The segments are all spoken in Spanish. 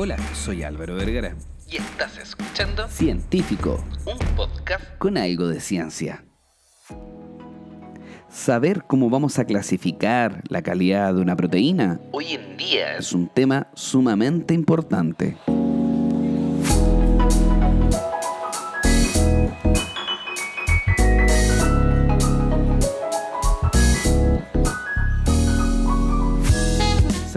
Hola, soy Álvaro Vergara. Y estás escuchando Científico, un podcast con algo de ciencia. Saber cómo vamos a clasificar la calidad de una proteína hoy en día es un tema sumamente importante.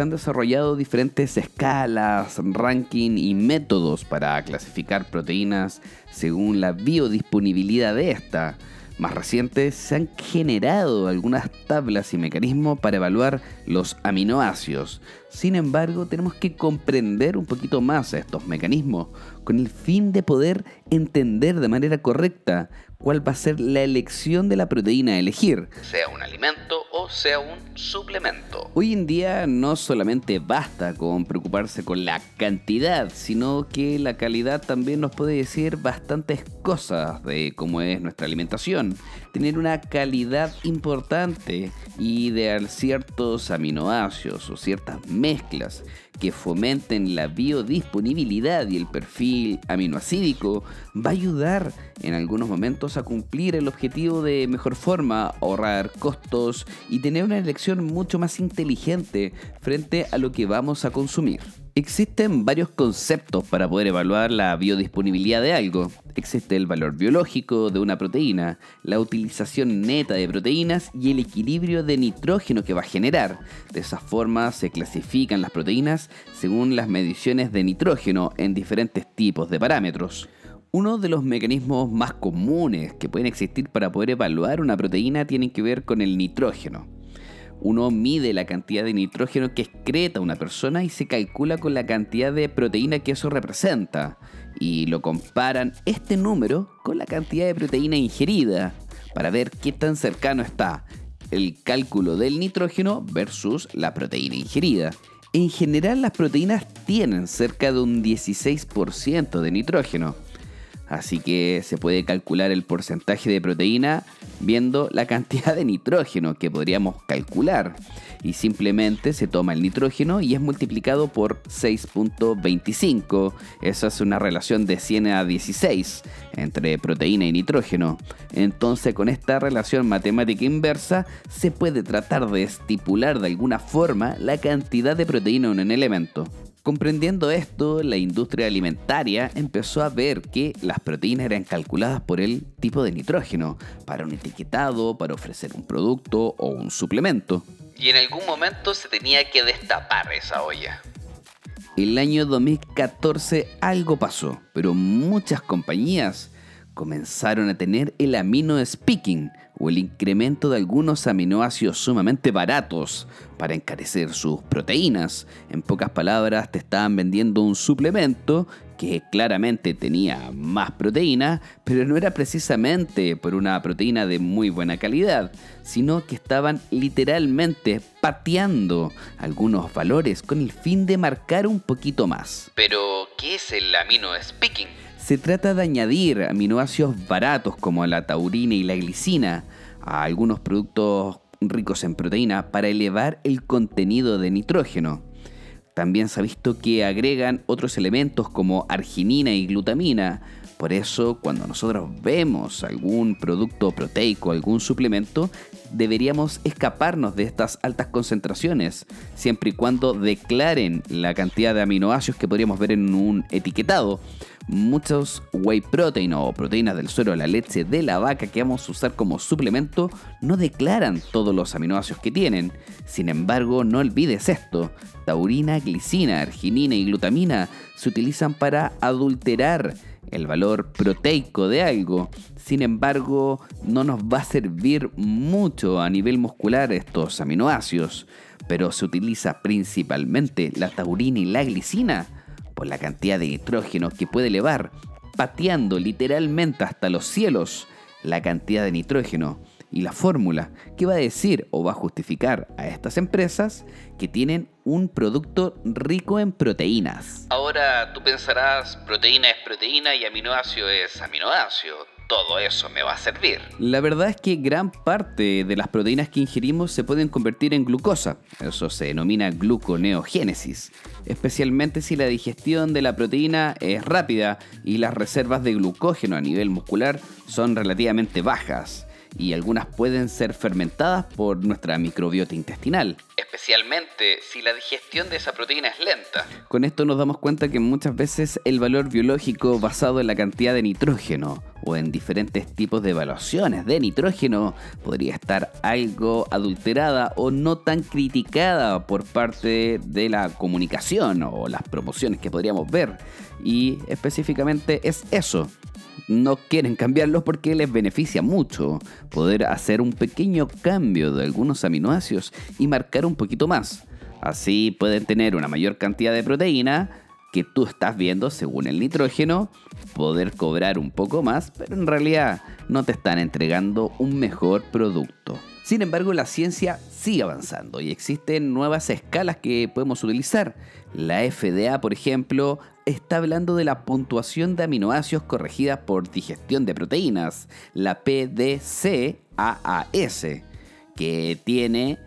Se han desarrollado diferentes escalas, ranking y métodos para clasificar proteínas según la biodisponibilidad de esta. Más recientes se han generado algunas tablas y mecanismos para evaluar los aminoácidos. Sin embargo, tenemos que comprender un poquito más estos mecanismos con el fin de poder entender de manera correcta cuál va a ser la elección de la proteína a elegir. Sea un alimento o sea un suplemento. Hoy en día no solamente basta con preocuparse con la cantidad, sino que la calidad también nos puede decir bastantes cosas de cómo es nuestra alimentación. Tener una calidad importante y de ciertos aminoácidos o ciertas mezclas que fomenten la biodisponibilidad y el perfil aminoacídico va a ayudar en algunos momentos a cumplir el objetivo de mejor forma, ahorrar costos y tener una elección mucho más inteligente frente a lo que vamos a consumir. Existen varios conceptos para poder evaluar la biodisponibilidad de algo. Existe el valor biológico de una proteína, la utilización neta de proteínas y el equilibrio de nitrógeno que va a generar. De esa forma se clasifican las proteínas según las mediciones de nitrógeno en diferentes tipos de parámetros. Uno de los mecanismos más comunes que pueden existir para poder evaluar una proteína tiene que ver con el nitrógeno uno mide la cantidad de nitrógeno que excreta una persona y se calcula con la cantidad de proteína que eso representa. Y lo comparan este número con la cantidad de proteína ingerida para ver qué tan cercano está el cálculo del nitrógeno versus la proteína ingerida. En general las proteínas tienen cerca de un 16% de nitrógeno Así que se puede calcular el porcentaje de proteína viendo la cantidad de nitrógeno que podríamos calcular. Y simplemente se toma el nitrógeno y es multiplicado por 6.25. Esa es una relación de 100 a 16 entre proteína y nitrógeno. Entonces con esta relación matemática inversa se puede tratar de estipular de alguna forma la cantidad de proteína en un elemento. Comprendiendo esto, la industria alimentaria empezó a ver que las proteínas eran calculadas por el tipo de nitrógeno para un etiquetado, para ofrecer un producto o un suplemento. Y en algún momento se tenía que destapar esa olla. El año 2014 algo pasó, pero muchas compañías comenzaron a tener el amino speaking o el incremento de algunos aminoácidos sumamente baratos para encarecer sus proteínas. En pocas palabras, te estaban vendiendo un suplemento que claramente tenía más proteína, pero no era precisamente por una proteína de muy buena calidad, sino que estaban literalmente pateando algunos valores con el fin de marcar un poquito más. Pero, ¿qué es el amino speaking? Se trata de añadir aminoácidos baratos como la taurina y la glicina a algunos productos ricos en proteína para elevar el contenido de nitrógeno. También se ha visto que agregan otros elementos como arginina y glutamina. Por eso, cuando nosotros vemos algún producto proteico, algún suplemento, deberíamos escaparnos de estas altas concentraciones, siempre y cuando declaren la cantidad de aminoácidos que podríamos ver en un etiquetado muchos whey protein o proteínas del suero de la leche de la vaca que vamos a usar como suplemento no declaran todos los aminoácidos que tienen. Sin embargo, no olvides esto. Taurina, glicina, arginina y glutamina se utilizan para adulterar el valor proteico de algo. Sin embargo, no nos va a servir mucho a nivel muscular estos aminoácidos, pero se utiliza principalmente la taurina y la glicina la cantidad de nitrógeno que puede elevar, pateando literalmente hasta los cielos la cantidad de nitrógeno y la fórmula que va a decir o va a justificar a estas empresas que tienen un producto rico en proteínas. Ahora tú pensarás, proteína es proteína y aminoácido es aminoácido. Todo eso me va a servir. La verdad es que gran parte de las proteínas que ingerimos se pueden convertir en glucosa. Eso se denomina gluconeogénesis, especialmente si la digestión de la proteína es rápida y las reservas de glucógeno a nivel muscular son relativamente bajas y algunas pueden ser fermentadas por nuestra microbiota intestinal. Especialmente si la digestión de esa proteína es lenta. Con esto nos damos cuenta que muchas veces el valor biológico basado en la cantidad de nitrógeno o en diferentes tipos de evaluaciones de nitrógeno podría estar algo adulterada o no tan criticada por parte de la comunicación o las promociones que podríamos ver. Y específicamente es eso, no quieren cambiarlos porque les beneficia mucho poder hacer un pequeño cambio de algunos aminoácidos y marcar un poquito más. Así pueden tener una mayor cantidad de proteína que tú estás viendo según el nitrógeno, poder cobrar un poco más, pero en realidad no te están entregando un mejor producto. Sin embargo, la ciencia sigue avanzando y existen nuevas escalas que podemos utilizar. La FDA, por ejemplo, está hablando de la puntuación de aminoácidos corregida por digestión de proteínas, la PDCAAS, que tiene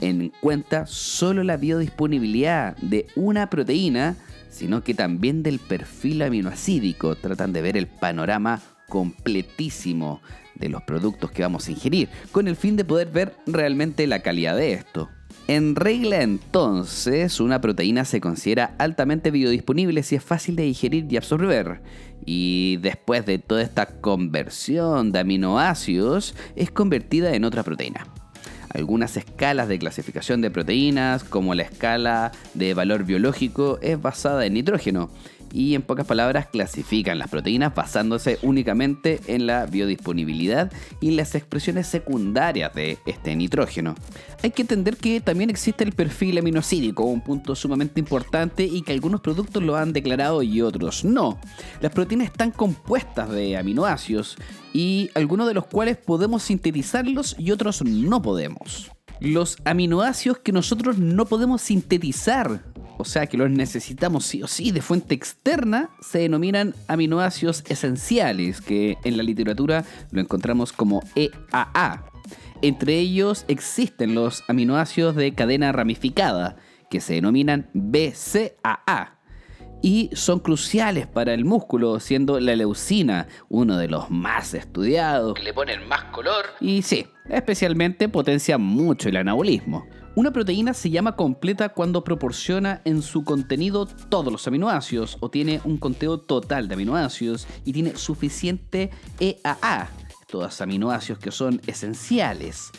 en cuenta solo la biodisponibilidad de una proteína, sino que también del perfil aminoacídico. Tratan de ver el panorama completísimo de los productos que vamos a ingerir, con el fin de poder ver realmente la calidad de esto. En regla entonces, una proteína se considera altamente biodisponible si es fácil de digerir y absorber. Y después de toda esta conversión de aminoácidos, es convertida en otra proteína. Algunas escalas de clasificación de proteínas, como la escala de valor biológico, es basada en nitrógeno y en pocas palabras clasifican las proteínas basándose únicamente en la biodisponibilidad y las expresiones secundarias de este nitrógeno. Hay que entender que también existe el perfil aminocídico, un punto sumamente importante y que algunos productos lo han declarado y otros no. Las proteínas están compuestas de aminoácidos y algunos de los cuales podemos sintetizarlos y otros no podemos. Los aminoácidos que nosotros no podemos sintetizar o sea que los necesitamos sí o sí de fuente externa, se denominan aminoácidos esenciales, que en la literatura lo encontramos como EAA. Entre ellos existen los aminoácidos de cadena ramificada, que se denominan BCAA y son cruciales para el músculo, siendo la leucina uno de los más estudiados. Que le ponen más color. Y sí, especialmente potencia mucho el anabolismo. Una proteína se llama completa cuando proporciona en su contenido todos los aminoácidos o tiene un conteo total de aminoácidos y tiene suficiente EAA, todos aminoácidos que son esenciales.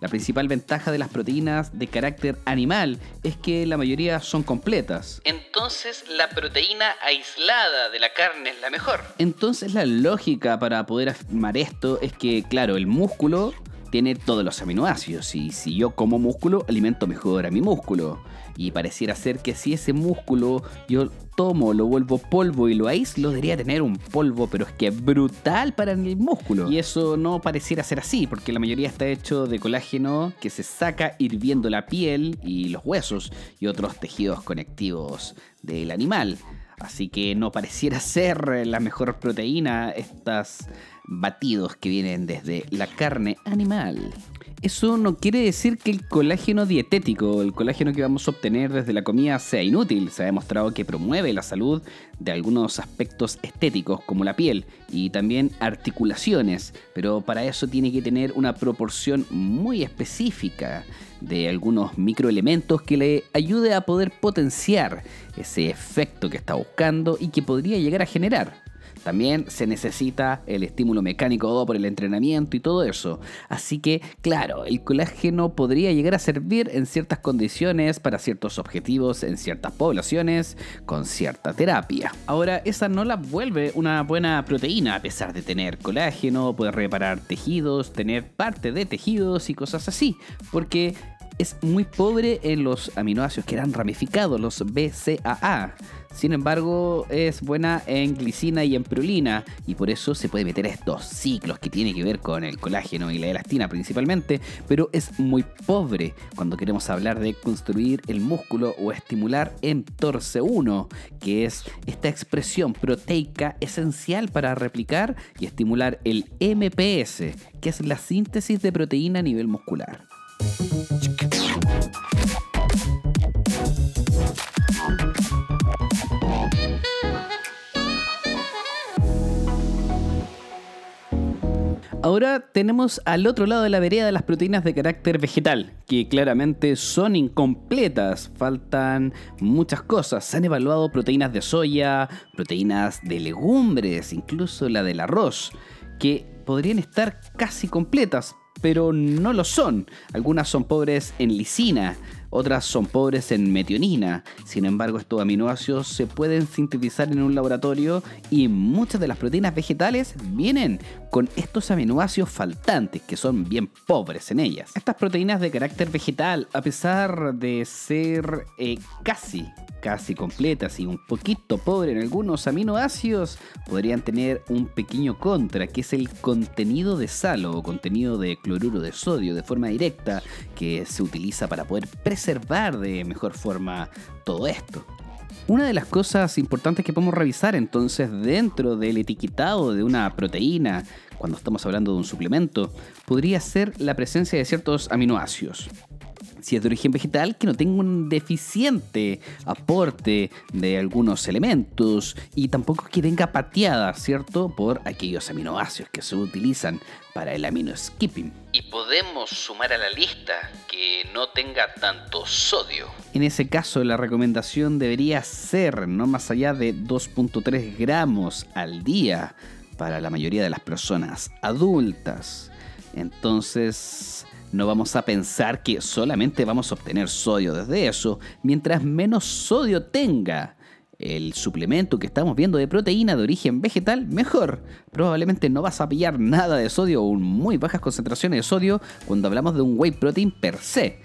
La principal ventaja de las proteínas de carácter animal es que la mayoría son completas. Entonces la proteína aislada de la carne es la mejor. Entonces la lógica para poder afirmar esto es que, claro, el músculo tiene todos los aminoácidos y si yo como músculo, alimento mejor a mi músculo. Y pareciera ser que si ese músculo yo tomo, lo vuelvo polvo y lo aíslo, debería tener un polvo, pero es que brutal para el músculo. Y eso no pareciera ser así, porque la mayoría está hecho de colágeno que se saca hirviendo la piel y los huesos y otros tejidos conectivos del animal. Así que no pareciera ser la mejor proteína estas batidos que vienen desde la carne animal. Eso no quiere decir que el colágeno dietético, el colágeno que vamos a obtener desde la comida, sea inútil. Se ha demostrado que promueve la salud de algunos aspectos estéticos como la piel y también articulaciones, pero para eso tiene que tener una proporción muy específica de algunos microelementos que le ayude a poder potenciar ese efecto que está buscando y que podría llegar a generar. También se necesita el estímulo mecánico por el entrenamiento y todo eso. Así que, claro, el colágeno podría llegar a servir en ciertas condiciones para ciertos objetivos en ciertas poblaciones con cierta terapia. Ahora, esa no la vuelve una buena proteína a pesar de tener colágeno, poder reparar tejidos, tener parte de tejidos y cosas así, porque es muy pobre en los aminoácidos que eran ramificados, los BCAA. Sin embargo, es buena en glicina y en prolina y por eso se puede meter a estos ciclos que tiene que ver con el colágeno y la elastina principalmente, pero es muy pobre cuando queremos hablar de construir el músculo o estimular mTORC1, que es esta expresión proteica esencial para replicar y estimular el MPS, que es la síntesis de proteína a nivel muscular. Ahora tenemos al otro lado de la vereda las proteínas de carácter vegetal, que claramente son incompletas, faltan muchas cosas. Se han evaluado proteínas de soya, proteínas de legumbres, incluso la del arroz, que podrían estar casi completas, pero no lo son. Algunas son pobres en lisina, otras son pobres en metionina. Sin embargo, estos aminoácidos se pueden sintetizar en un laboratorio y muchas de las proteínas vegetales vienen con estos aminoácidos faltantes, que son bien pobres en ellas. Estas proteínas de carácter vegetal, a pesar de ser eh, casi casi completas y un poquito pobre en algunos aminoácidos, podrían tener un pequeño contra, que es el contenido de sal o contenido de cloruro de sodio de forma directa, que se utiliza para poder preservar de mejor forma todo esto. Una de las cosas importantes que podemos revisar entonces dentro del etiquetado de una proteína, cuando estamos hablando de un suplemento, podría ser la presencia de ciertos aminoácidos si es de origen vegetal, que no tenga un deficiente aporte de algunos elementos y tampoco que venga pateada, ¿cierto? Por aquellos aminoácidos que se utilizan para el amino skipping. Y podemos sumar a la lista que no tenga tanto sodio. En ese caso, la recomendación debería ser no más allá de 2.3 gramos al día para la mayoría de las personas adultas. Entonces, no vamos a pensar que solamente vamos a obtener sodio desde eso. Mientras menos sodio tenga el suplemento que estamos viendo de proteína de origen vegetal, mejor. Probablemente no vas a pillar nada de sodio o muy bajas concentraciones de sodio cuando hablamos de un whey protein per se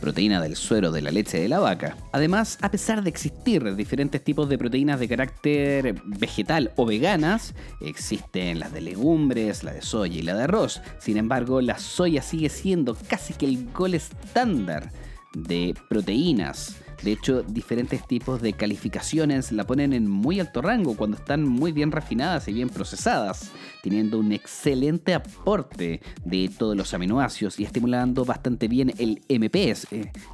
proteína del suero de la leche de la vaca. Además, a pesar de existir diferentes tipos de proteínas de carácter vegetal o veganas, existen las de legumbres, la de soya y la de arroz. Sin embargo, la soya sigue siendo casi que el gol estándar de proteínas de hecho, diferentes tipos de calificaciones la ponen en muy alto rango cuando están muy bien refinadas y bien procesadas, teniendo un excelente aporte de todos los aminoácidos y estimulando bastante bien el MPS,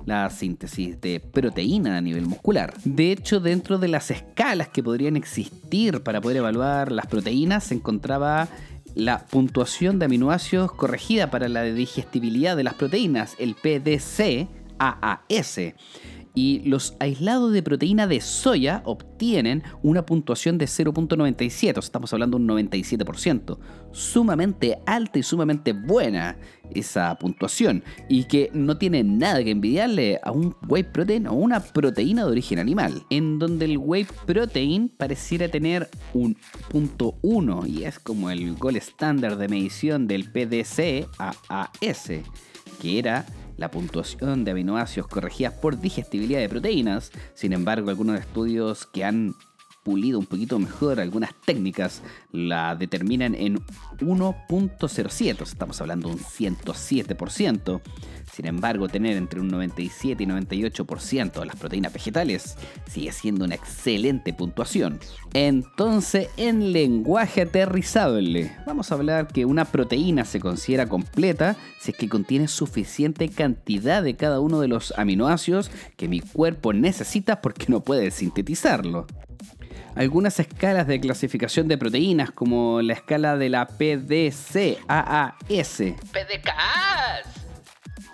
la síntesis de proteína a nivel muscular. De hecho, dentro de las escalas que podrían existir para poder evaluar las proteínas, se encontraba la puntuación de aminoácidos corregida para la digestibilidad de las proteínas, el PDC AAS y los aislados de proteína de soya obtienen una puntuación de 0.97, estamos hablando de un 97%, sumamente alta y sumamente buena esa puntuación y que no tiene nada que envidiarle a un whey protein o una proteína de origen animal, en donde el whey protein pareciera tener un punto 1 y es como el gol estándar de medición del PDC AAS, que era la puntuación de aminoácidos corregidas por digestibilidad de proteínas. Sin embargo, algunos estudios que han pulido un poquito mejor algunas técnicas la determinan en 1.07, estamos hablando de un 107%. Sin embargo, tener entre un 97 y 98% de las proteínas vegetales sigue siendo una excelente puntuación. Entonces, en lenguaje aterrizable, vamos a hablar que una proteína se considera completa si es que contiene suficiente cantidad de cada uno de los aminoácidos que mi cuerpo necesita porque no puede sintetizarlo algunas escalas de clasificación de proteínas, como la escala de la PDCAAS. PDCAAS.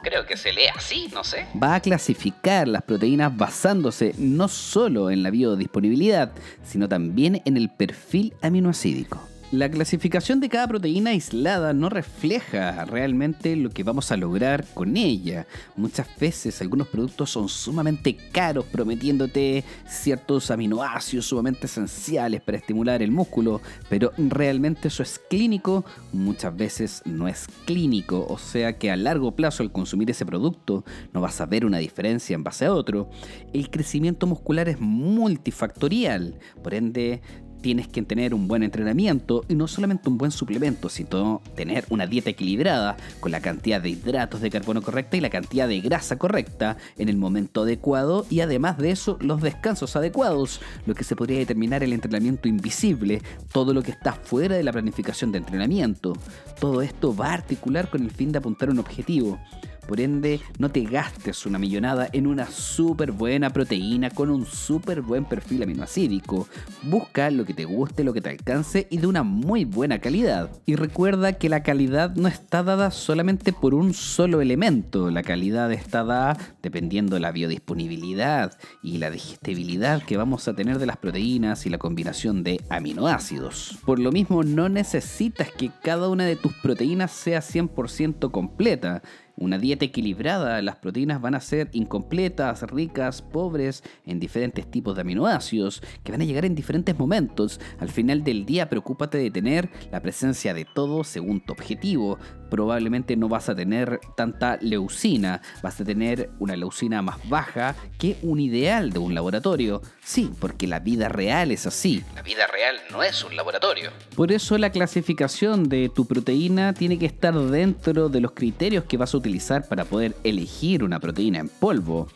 Creo que se lee así, no sé. Va a clasificar las proteínas basándose no solo en la biodisponibilidad, sino también en el perfil aminoacídico. La clasificación de cada proteína aislada no refleja realmente lo que vamos a lograr con ella. Muchas veces algunos productos son sumamente caros prometiéndote ciertos aminoácidos sumamente esenciales para estimular el músculo, pero realmente eso es clínico, muchas veces no es clínico, o sea que a largo plazo al consumir ese producto no vas a ver una diferencia en base a otro. El crecimiento muscular es multifactorial, por ende tienes que tener un buen entrenamiento y no solamente un buen suplemento, sino tener una dieta equilibrada con la cantidad de hidratos de carbono correcta y la cantidad de grasa correcta en el momento adecuado y además de eso los descansos adecuados, lo que se podría determinar el entrenamiento invisible, todo lo que está fuera de la planificación de entrenamiento. Todo esto va a articular con el fin de apuntar un objetivo. Por ende, no te gastes una millonada en una súper buena proteína con un súper buen perfil aminoacídico. Busca lo que te guste, lo que te alcance y de una muy buena calidad. Y recuerda que la calidad no está dada solamente por un solo elemento. La calidad está dada dependiendo de la biodisponibilidad y la digestibilidad que vamos a tener de las proteínas y la combinación de aminoácidos. Por lo mismo, no necesitas que cada una de tus proteínas sea 100% completa una dieta equilibrada, las proteínas van a ser incompletas, ricas, pobres en diferentes tipos de aminoácidos que van a llegar en diferentes momentos. Al final del día, preocúpate de tener la presencia de todo según tu objetivo. Probablemente no vas a tener tanta leucina, vas a tener una leucina más baja que un ideal de un laboratorio. Sí, porque la vida real es así. La vida real no es un laboratorio. Por eso la clasificación de tu proteína tiene que estar dentro de los criterios que vas a utilizar para poder elegir una proteína en polvo,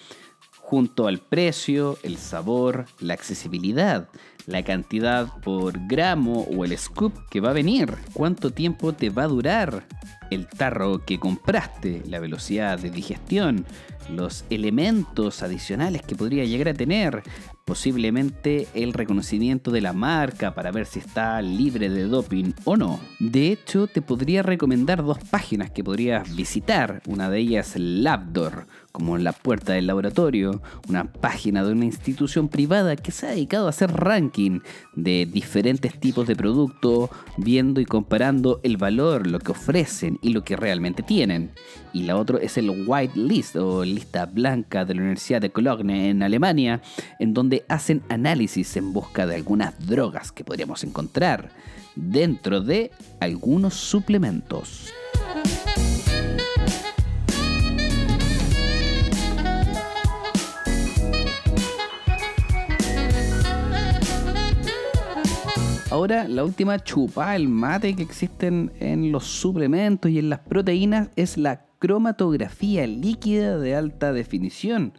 junto al precio, el sabor, la accesibilidad, la cantidad por gramo o el scoop que va a venir, cuánto tiempo te va a durar el tarro que compraste, la velocidad de digestión, los elementos adicionales que podría llegar a tener, posiblemente el reconocimiento de la marca para ver si está libre de doping o no. De hecho, te podría recomendar dos páginas que podrías visitar. Una de ellas Labdor, como la puerta del laboratorio, una página de una institución privada que se ha dedicado a hacer ranking de diferentes tipos de productos, viendo y comparando el valor, lo que ofrecen y lo que realmente tienen. Y la otra es el White List o blanca de la Universidad de Cologne en Alemania, en donde hacen análisis en busca de algunas drogas que podríamos encontrar dentro de algunos suplementos. Ahora, la última chupa, el mate que existen en los suplementos y en las proteínas es la cromatografía líquida de alta definición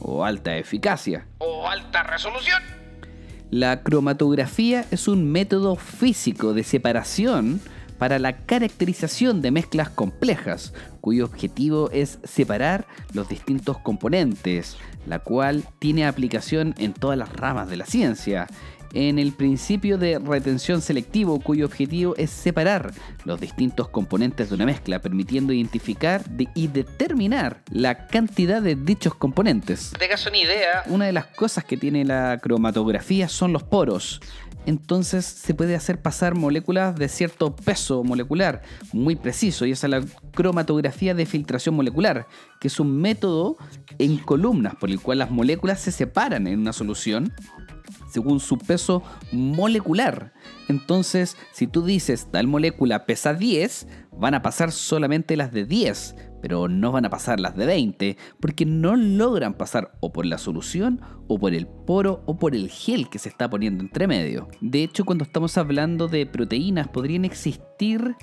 o alta eficacia. O alta resolución. La cromatografía es un método físico de separación para la caracterización de mezclas complejas, cuyo objetivo es separar los distintos componentes, la cual tiene aplicación en todas las ramas de la ciencia, en el principio de retención selectivo cuyo objetivo es separar los distintos componentes de una mezcla, permitiendo identificar y determinar la cantidad de dichos componentes. Tengas una idea. Una de las cosas que tiene la cromatografía son los poros. Entonces se puede hacer pasar moléculas de cierto peso molecular muy preciso y esa es la cromatografía de filtración molecular, que es un método en columnas por el cual las moléculas se separan en una solución según su peso molecular. Entonces, si tú dices tal molécula pesa 10, van a pasar solamente las de 10, pero no van a pasar las de 20, porque no logran pasar o por la solución, o por el poro, o por el gel que se está poniendo entre medio. De hecho, cuando estamos hablando de proteínas, podrían existir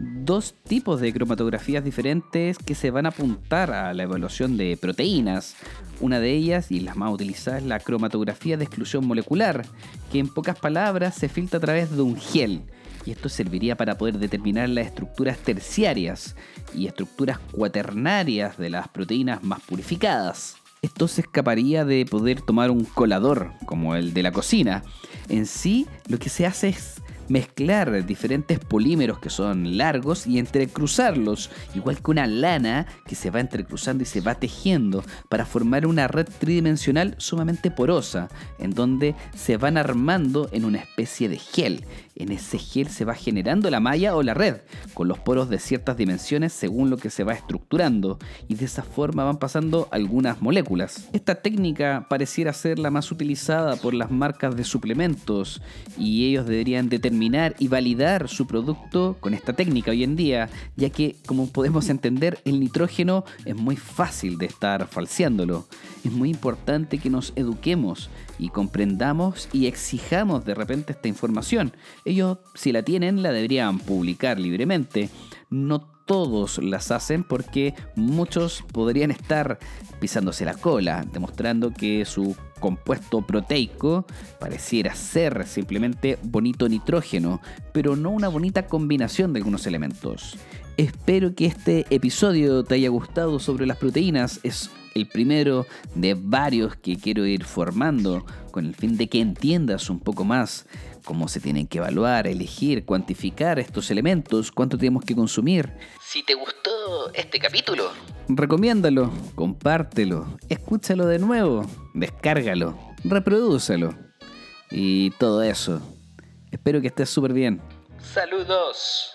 dos tipos de cromatografías diferentes que se van a apuntar a la evaluación de proteínas. Una de ellas, y las más utilizadas, es la cromatografía de exclusión molecular, que en pocas palabras se filtra a través de un gel. Y esto serviría para poder determinar las estructuras terciarias y estructuras cuaternarias de las proteínas más purificadas. Esto se escaparía de poder tomar un colador, como el de la cocina. En sí, lo que se hace es mezclar diferentes polímeros que son largos y entrecruzarlos, igual que una lana que se va entrecruzando y se va tejiendo para formar una red tridimensional sumamente porosa, en donde se van armando en una especie de gel. En ese gel se va generando la malla o la red, con los poros de ciertas dimensiones según lo que se va estructurando, y de esa forma van pasando algunas moléculas. Esta técnica pareciera ser la más utilizada por las marcas de suplementos, y ellos deberían determinar y validar su producto con esta técnica hoy en día, ya que, como podemos entender, el nitrógeno es muy fácil de estar falseándolo. Es muy importante que nos eduquemos y comprendamos y exijamos de repente esta información. Ellos, si la tienen, la deberían publicar libremente. No todos las hacen porque muchos podrían estar pisándose la cola, demostrando que su compuesto proteico pareciera ser simplemente bonito nitrógeno, pero no una bonita combinación de algunos elementos. Espero que este episodio te haya gustado sobre las proteínas. Es el primero de varios que quiero ir formando con el fin de que entiendas un poco más cómo se tienen que evaluar, elegir, cuantificar estos elementos, cuánto tenemos que consumir. Si te gustó este capítulo, recomiéndalo, compártelo, escúchalo de nuevo, descárgalo, reprodúcelo y todo eso. Espero que estés súper bien. Saludos.